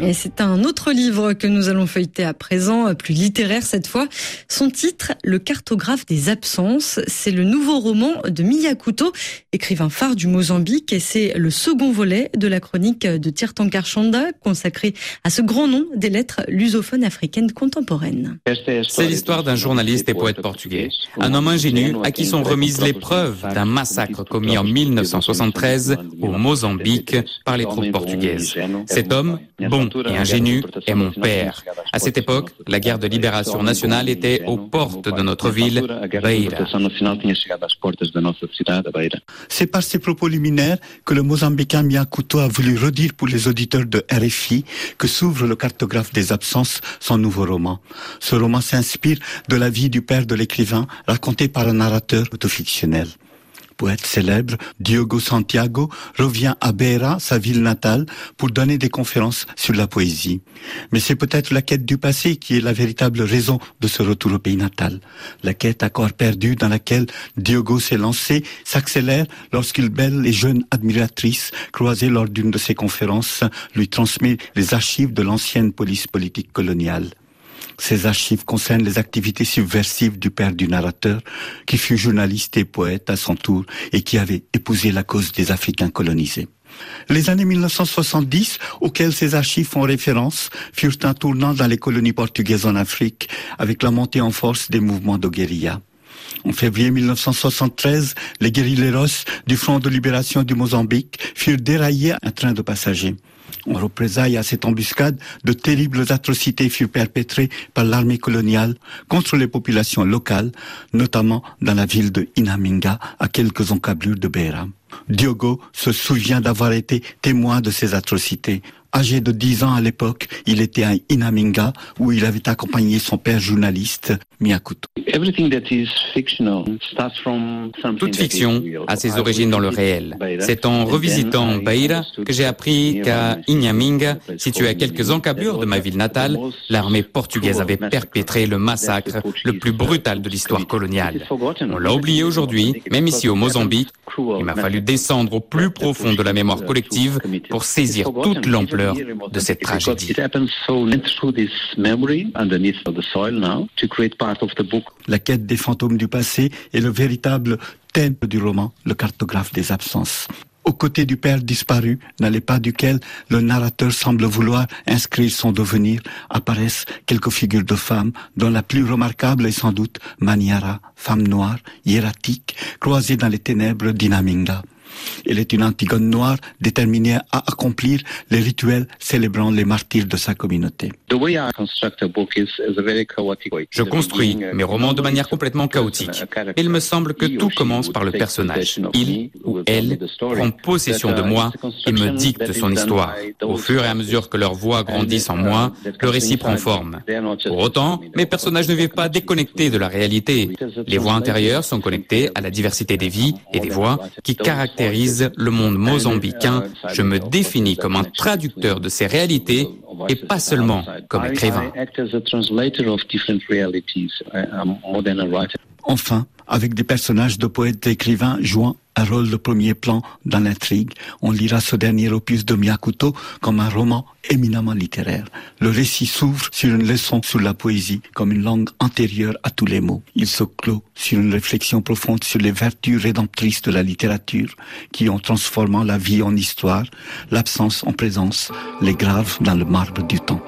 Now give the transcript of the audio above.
Et c'est un autre livre que nous allons feuilleter à présent, plus littéraire cette fois. Son titre, Le cartographe des absences. C'est le nouveau roman de Miyakuto, écrivain phare du Mozambique, et c'est le second volet de la chronique de Tirtankar Chanda, consacré à ce grand nom des lettres lusophones africaines contemporaines. C'est l'histoire d'un journaliste et poète portugais, un homme ingénu à qui sont remises les preuves d'un massacre commis en 1973 au Mozambique par les troupes portugaises. Cet homme, bon et ingénu, est mon père. À cette époque, la guerre de libération nationale était aux portes de notre ville, Beira. C'est par ces propos liminaires que le Mozambicain Miyakuto a voulu redire pour les auditeurs de RFI que s'ouvre le cartographe des absences, son nouveau roman. Ce roman s'inspire de la vie du père de l'écrivain, raconté par un narrateur autofictionnel poète célèbre, Diogo Santiago, revient à Beira, sa ville natale, pour donner des conférences sur la poésie. Mais c'est peut-être la quête du passé qui est la véritable raison de ce retour au pays natal. La quête à corps perdu dans laquelle Diogo s'est lancé s'accélère lorsqu'une belle et jeune admiratrice, croisée lors d'une de ses conférences, lui transmet les archives de l'ancienne police politique coloniale. Ces archives concernent les activités subversives du père du narrateur, qui fut journaliste et poète à son tour et qui avait épousé la cause des Africains colonisés. Les années 1970, auxquelles ces archives font référence, furent un tournant dans les colonies portugaises en Afrique, avec la montée en force des mouvements de guérilla. En février 1973, les guérilleros du Front de libération du Mozambique furent déraillés un train de passagers. En représailles à cette embuscade, de terribles atrocités furent perpétrées par l'armée coloniale contre les populations locales, notamment dans la ville de Inaminga, à quelques encablures de Beira. Diogo se souvient d'avoir été témoin de ces atrocités. Âgé de 10 ans à l'époque, il était à Inaminga où il avait accompagné son père journaliste, Miyakuto. Toute fiction a ses origines dans le réel. C'est en revisitant Beira que j'ai appris qu'à Inaminga, situé à quelques encablures de ma ville natale, l'armée portugaise avait perpétré le massacre le plus brutal de l'histoire coloniale. On l'a oublié aujourd'hui, même ici au Mozambique. Il m'a fallu descendre au plus profond de la mémoire collective pour saisir toute l'ampleur de cette tragédie. La quête des fantômes du passé est le véritable thème du roman, le cartographe des absences. Aux côtés du père disparu, dans les pas duquel le narrateur semble vouloir inscrire son devenir, apparaissent quelques figures de femmes, dont la plus remarquable est sans doute Maniara, femme noire, hiératique, croisée dans les ténèbres d'Inaminga. Elle est une Antigone noire déterminée à accomplir les rituels célébrant les martyrs de sa communauté. Je construis mes romans de manière complètement chaotique. Il me semble que tout commence par le personnage. Il ou elle prend possession de moi et me dicte son histoire. Au fur et à mesure que leurs voix grandissent en moi, le récit prend forme. Pour autant, mes personnages ne vivent pas déconnectés de la réalité. Les voix intérieures sont connectées à la diversité des vies et des voix qui caractérisent le monde mozambicain, je me définis comme un traducteur de ces réalités et pas seulement comme écrivain. Enfin, avec des personnages de poètes et écrivains jouant un rôle de premier plan dans l'intrigue, on lira ce dernier opus de Miyakuto comme un roman éminemment littéraire. Le récit s'ouvre sur une leçon sur la poésie comme une langue antérieure à tous les mots. Il se clôt sur une réflexion profonde sur les vertus rédemptrices de la littérature qui ont transformé la vie en histoire, l'absence en présence, les graves dans le marbre du temps.